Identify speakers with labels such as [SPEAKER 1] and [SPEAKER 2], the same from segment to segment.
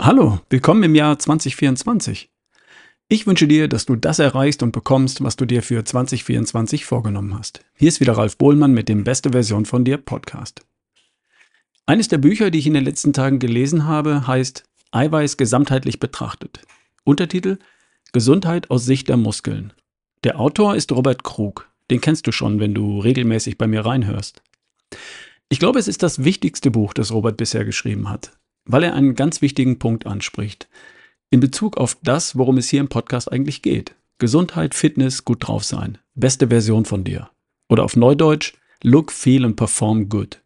[SPEAKER 1] Hallo, willkommen im Jahr 2024. Ich wünsche dir, dass du das erreichst und bekommst, was du dir für 2024 vorgenommen hast. Hier ist wieder Ralf Bohlmann mit dem Beste Version von dir Podcast. Eines der Bücher, die ich in den letzten Tagen gelesen habe, heißt Eiweiß gesamtheitlich betrachtet. Untertitel Gesundheit aus Sicht der Muskeln. Der Autor ist Robert Krug. Den kennst du schon, wenn du regelmäßig bei mir reinhörst. Ich glaube, es ist das wichtigste Buch, das Robert bisher geschrieben hat weil er einen ganz wichtigen Punkt anspricht. In Bezug auf das, worum es hier im Podcast eigentlich geht. Gesundheit, Fitness, gut drauf sein. Beste Version von dir. Oder auf Neudeutsch, look, feel and perform good.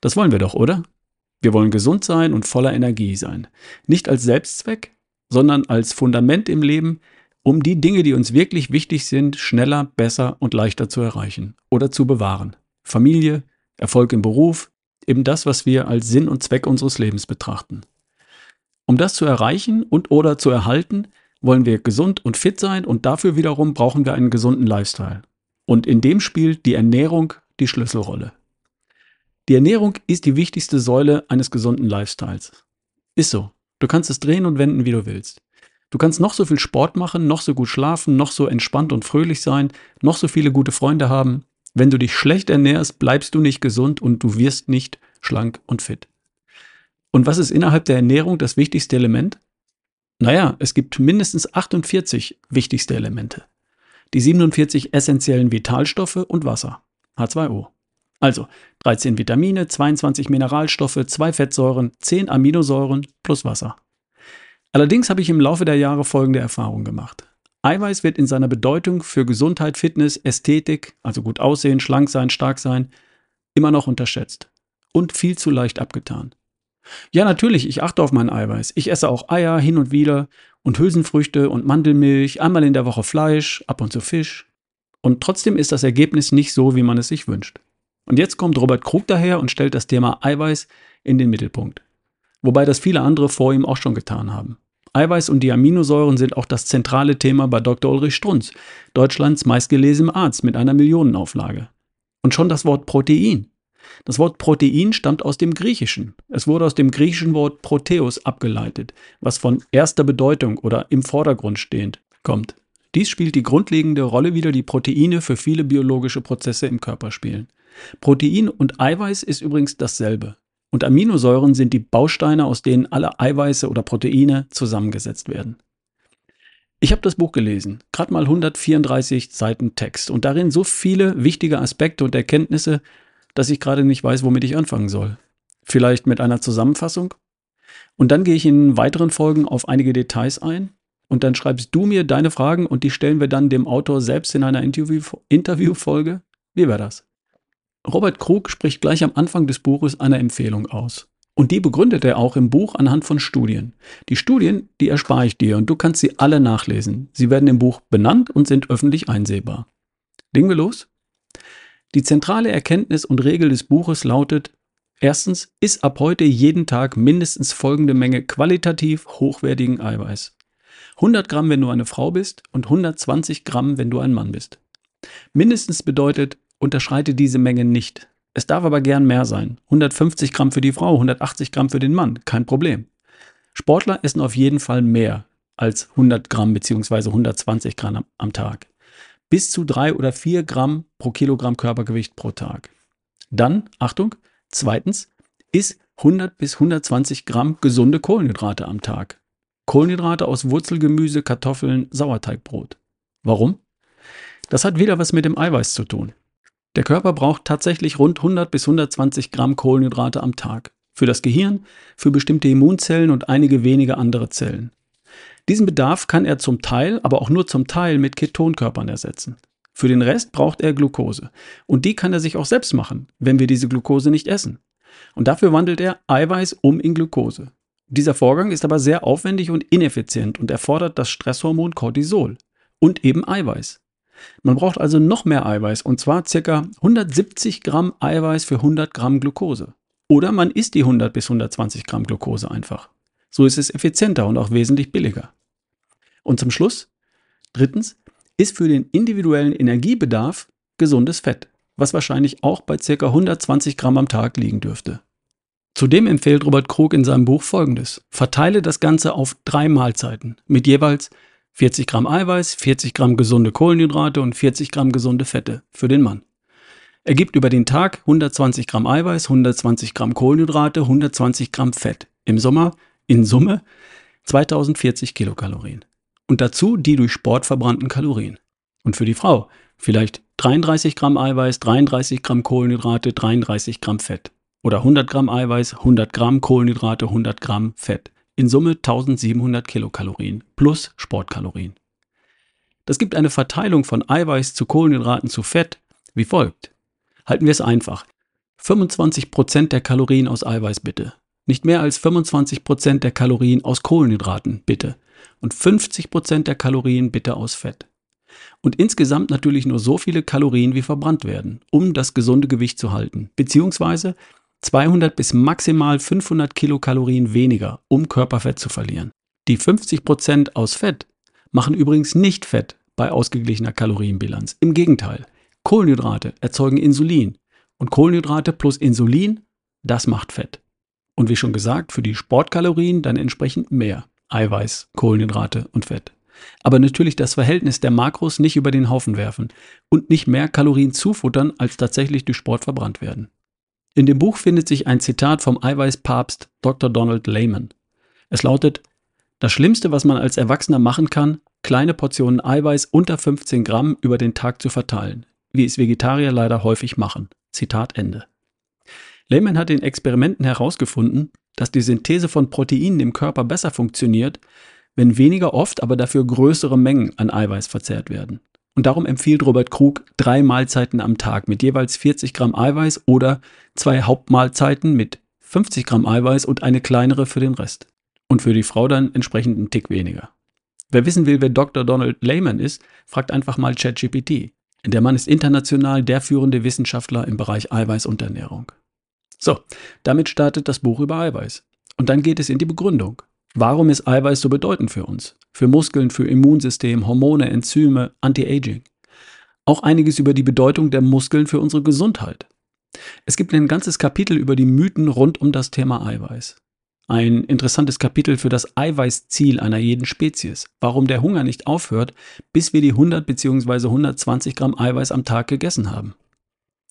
[SPEAKER 1] Das wollen wir doch, oder? Wir wollen gesund sein und voller Energie sein. Nicht als Selbstzweck, sondern als Fundament im Leben, um die Dinge, die uns wirklich wichtig sind, schneller, besser und leichter zu erreichen oder zu bewahren. Familie, Erfolg im Beruf, eben das, was wir als Sinn und Zweck unseres Lebens betrachten. Um das zu erreichen und oder zu erhalten, wollen wir gesund und fit sein und dafür wiederum brauchen wir einen gesunden Lifestyle. Und in dem spielt die Ernährung die Schlüsselrolle. Die Ernährung ist die wichtigste Säule eines gesunden Lifestyles. Ist so. Du kannst es drehen und wenden, wie du willst. Du kannst noch so viel Sport machen, noch so gut schlafen, noch so entspannt und fröhlich sein, noch so viele gute Freunde haben. Wenn du dich schlecht ernährst, bleibst du nicht gesund und du wirst nicht schlank und fit. Und was ist innerhalb der Ernährung das wichtigste Element? Naja, es gibt mindestens 48 wichtigste Elemente. Die 47 essentiellen Vitalstoffe und Wasser, H2O. Also 13 Vitamine, 22 Mineralstoffe, 2 Fettsäuren, 10 Aminosäuren plus Wasser. Allerdings habe ich im Laufe der Jahre folgende Erfahrung gemacht. Eiweiß wird in seiner Bedeutung für Gesundheit, Fitness, Ästhetik, also gut aussehen, schlank sein, stark sein, immer noch unterschätzt und viel zu leicht abgetan. Ja, natürlich, ich achte auf mein Eiweiß. Ich esse auch Eier hin und wieder und Hülsenfrüchte und Mandelmilch, einmal in der Woche Fleisch, ab und zu Fisch. Und trotzdem ist das Ergebnis nicht so, wie man es sich wünscht. Und jetzt kommt Robert Krug daher und stellt das Thema Eiweiß in den Mittelpunkt. Wobei das viele andere vor ihm auch schon getan haben. Eiweiß und die Aminosäuren sind auch das zentrale Thema bei Dr. Ulrich Strunz, Deutschlands meistgelesenem Arzt mit einer Millionenauflage. Und schon das Wort Protein. Das Wort Protein stammt aus dem Griechischen. Es wurde aus dem griechischen Wort Proteus abgeleitet, was von erster Bedeutung oder im Vordergrund stehend kommt. Dies spielt die grundlegende Rolle wieder, die Proteine für viele biologische Prozesse im Körper spielen. Protein und Eiweiß ist übrigens dasselbe. Und Aminosäuren sind die Bausteine, aus denen alle Eiweiße oder Proteine zusammengesetzt werden. Ich habe das Buch gelesen, gerade mal 134 Seiten Text und darin so viele wichtige Aspekte und Erkenntnisse, dass ich gerade nicht weiß, womit ich anfangen soll. Vielleicht mit einer Zusammenfassung? Und dann gehe ich in weiteren Folgen auf einige Details ein und dann schreibst du mir deine Fragen und die stellen wir dann dem Autor selbst in einer Interviewfolge. Wie wäre das? Robert Krug spricht gleich am Anfang des Buches eine Empfehlung aus. Und die begründet er auch im Buch anhand von Studien. Die Studien, die erspare ich dir und du kannst sie alle nachlesen. Sie werden im Buch benannt und sind öffentlich einsehbar. Legen wir los? Die zentrale Erkenntnis und Regel des Buches lautet, erstens, iss ab heute jeden Tag mindestens folgende Menge qualitativ hochwertigen Eiweiß. 100 Gramm, wenn du eine Frau bist und 120 Gramm, wenn du ein Mann bist. Mindestens bedeutet unterschreite diese Menge nicht. Es darf aber gern mehr sein. 150 Gramm für die Frau, 180 Gramm für den Mann, kein Problem. Sportler essen auf jeden Fall mehr als 100 Gramm bzw. 120 Gramm am Tag. Bis zu drei oder vier Gramm pro Kilogramm Körpergewicht pro Tag. Dann, Achtung, zweitens, isst 100 bis 120 Gramm gesunde Kohlenhydrate am Tag. Kohlenhydrate aus Wurzelgemüse, Kartoffeln, Sauerteigbrot. Warum? Das hat wieder was mit dem Eiweiß zu tun. Der Körper braucht tatsächlich rund 100 bis 120 Gramm Kohlenhydrate am Tag. Für das Gehirn, für bestimmte Immunzellen und einige wenige andere Zellen. Diesen Bedarf kann er zum Teil, aber auch nur zum Teil mit Ketonkörpern ersetzen. Für den Rest braucht er Glucose. Und die kann er sich auch selbst machen, wenn wir diese Glucose nicht essen. Und dafür wandelt er Eiweiß um in Glucose. Dieser Vorgang ist aber sehr aufwendig und ineffizient und erfordert das Stresshormon Cortisol und eben Eiweiß. Man braucht also noch mehr Eiweiß und zwar ca. 170 Gramm Eiweiß für 100 Gramm Glucose. Oder man isst die 100 bis 120 Gramm Glucose einfach. So ist es effizienter und auch wesentlich billiger. Und zum Schluss, drittens, ist für den individuellen Energiebedarf gesundes Fett, was wahrscheinlich auch bei ca. 120 Gramm am Tag liegen dürfte. Zudem empfiehlt Robert Krug in seinem Buch folgendes. Verteile das Ganze auf drei Mahlzeiten mit jeweils 40 Gramm Eiweiß, 40 Gramm gesunde Kohlenhydrate und 40 Gramm gesunde Fette für den Mann. Er gibt über den Tag 120 Gramm Eiweiß, 120 Gramm Kohlenhydrate, 120 Gramm Fett. Im Sommer in Summe 2040 Kilokalorien. Und dazu die durch Sport verbrannten Kalorien. Und für die Frau vielleicht 33 Gramm Eiweiß, 33 Gramm Kohlenhydrate, 33 Gramm Fett. Oder 100 Gramm Eiweiß, 100 Gramm Kohlenhydrate, 100 Gramm Fett. In Summe 1700 Kilokalorien plus Sportkalorien. Das gibt eine Verteilung von Eiweiß zu Kohlenhydraten zu Fett wie folgt. Halten wir es einfach. 25% der Kalorien aus Eiweiß bitte. Nicht mehr als 25% der Kalorien aus Kohlenhydraten bitte. Und 50% der Kalorien bitte aus Fett. Und insgesamt natürlich nur so viele Kalorien, wie verbrannt werden, um das gesunde Gewicht zu halten. Beziehungsweise 200 bis maximal 500 Kilokalorien weniger, um Körperfett zu verlieren. Die 50% aus Fett machen übrigens nicht Fett bei ausgeglichener Kalorienbilanz. Im Gegenteil, Kohlenhydrate erzeugen Insulin und Kohlenhydrate plus Insulin, das macht Fett. Und wie schon gesagt, für die Sportkalorien dann entsprechend mehr Eiweiß, Kohlenhydrate und Fett. Aber natürlich das Verhältnis der Makros nicht über den Haufen werfen und nicht mehr Kalorien zufuttern, als tatsächlich durch Sport verbrannt werden. In dem Buch findet sich ein Zitat vom Eiweißpapst Dr. Donald Lehman. Es lautet, das Schlimmste, was man als Erwachsener machen kann, kleine Portionen Eiweiß unter 15 Gramm über den Tag zu verteilen, wie es Vegetarier leider häufig machen. Zitat Ende. Lehman hat in Experimenten herausgefunden, dass die Synthese von Proteinen im Körper besser funktioniert, wenn weniger oft, aber dafür größere Mengen an Eiweiß verzehrt werden. Und darum empfiehlt Robert Krug drei Mahlzeiten am Tag mit jeweils 40 Gramm Eiweiß oder zwei Hauptmahlzeiten mit 50 Gramm Eiweiß und eine kleinere für den Rest. Und für die Frau dann entsprechend einen Tick weniger. Wer wissen will, wer Dr. Donald Lehman ist, fragt einfach mal ChatGPT. Der Mann ist international der führende Wissenschaftler im Bereich Eiweiß und Ernährung. So, damit startet das Buch über Eiweiß. Und dann geht es in die Begründung. Warum ist Eiweiß so bedeutend für uns? Für Muskeln, für Immunsystem, Hormone, Enzyme, Anti-Aging. Auch einiges über die Bedeutung der Muskeln für unsere Gesundheit. Es gibt ein ganzes Kapitel über die Mythen rund um das Thema Eiweiß. Ein interessantes Kapitel für das Eiweißziel einer jeden Spezies. Warum der Hunger nicht aufhört, bis wir die 100 bzw. 120 Gramm Eiweiß am Tag gegessen haben.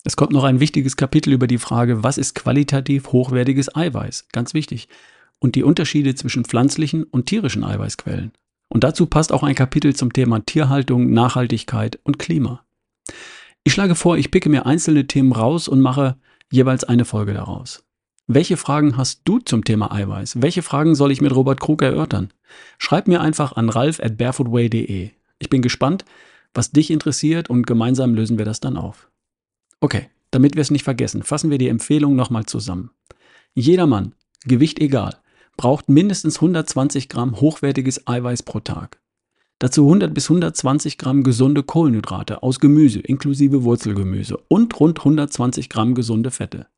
[SPEAKER 1] Es kommt noch ein wichtiges Kapitel über die Frage, was ist qualitativ hochwertiges Eiweiß? Ganz wichtig und die Unterschiede zwischen pflanzlichen und tierischen Eiweißquellen. Und dazu passt auch ein Kapitel zum Thema Tierhaltung, Nachhaltigkeit und Klima. Ich schlage vor, ich picke mir einzelne Themen raus und mache jeweils eine Folge daraus. Welche Fragen hast du zum Thema Eiweiß? Welche Fragen soll ich mit Robert Krug erörtern? Schreib mir einfach an ralf at barefootway.de. Ich bin gespannt, was dich interessiert und gemeinsam lösen wir das dann auf. Okay, damit wir es nicht vergessen, fassen wir die Empfehlung nochmal zusammen. Jeder Mann, Gewicht egal, braucht mindestens 120 Gramm hochwertiges Eiweiß pro Tag. Dazu 100 bis 120 Gramm gesunde Kohlenhydrate aus Gemüse inklusive Wurzelgemüse und rund 120 Gramm gesunde Fette.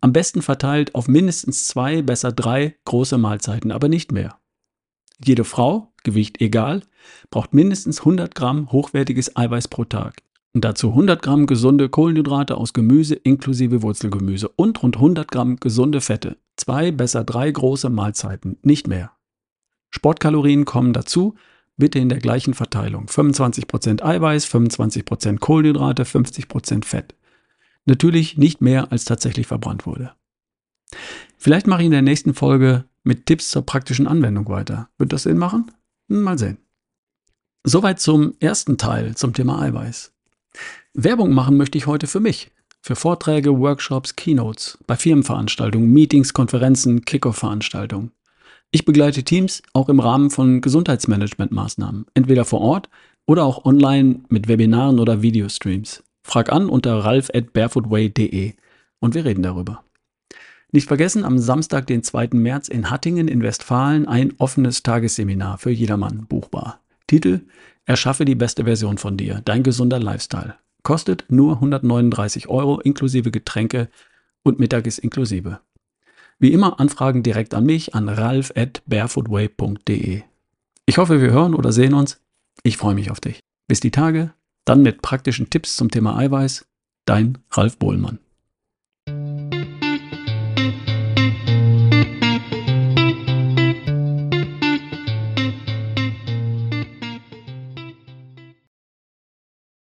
[SPEAKER 1] Am besten verteilt auf mindestens zwei, besser drei große Mahlzeiten, aber nicht mehr. Jede Frau, Gewicht egal, braucht mindestens 100 Gramm hochwertiges Eiweiß pro Tag. Und dazu 100 Gramm gesunde Kohlenhydrate aus Gemüse inklusive Wurzelgemüse und rund 100 Gramm gesunde Fette. Zwei, besser drei große Mahlzeiten, nicht mehr. Sportkalorien kommen dazu, bitte in der gleichen Verteilung. 25% Eiweiß, 25% Kohlenhydrate, 50% Fett. Natürlich nicht mehr, als tatsächlich verbrannt wurde. Vielleicht mache ich in der nächsten Folge mit Tipps zur praktischen Anwendung weiter. Wird das Sinn machen? Mal sehen. Soweit zum ersten Teil zum Thema Eiweiß. Werbung machen möchte ich heute für mich. Für Vorträge, Workshops, Keynotes, bei Firmenveranstaltungen, Meetings, Konferenzen, Kickoff-Veranstaltungen. Ich begleite Teams auch im Rahmen von Gesundheitsmanagement-Maßnahmen, entweder vor Ort oder auch online mit Webinaren oder Videostreams. Frag an unter ralf at barefootway.de und wir reden darüber. Nicht vergessen, am Samstag, den 2. März in Hattingen in Westfalen ein offenes Tagesseminar für jedermann buchbar. Titel Erschaffe die beste Version von dir, dein gesunder Lifestyle. Kostet nur 139 Euro inklusive Getränke und Mittag ist inklusive. Wie immer Anfragen direkt an mich an ralf at barefootway.de. Ich hoffe, wir hören oder sehen uns. Ich freue mich auf dich. Bis die Tage, dann mit praktischen Tipps zum Thema Eiweiß. Dein Ralf Bohlmann.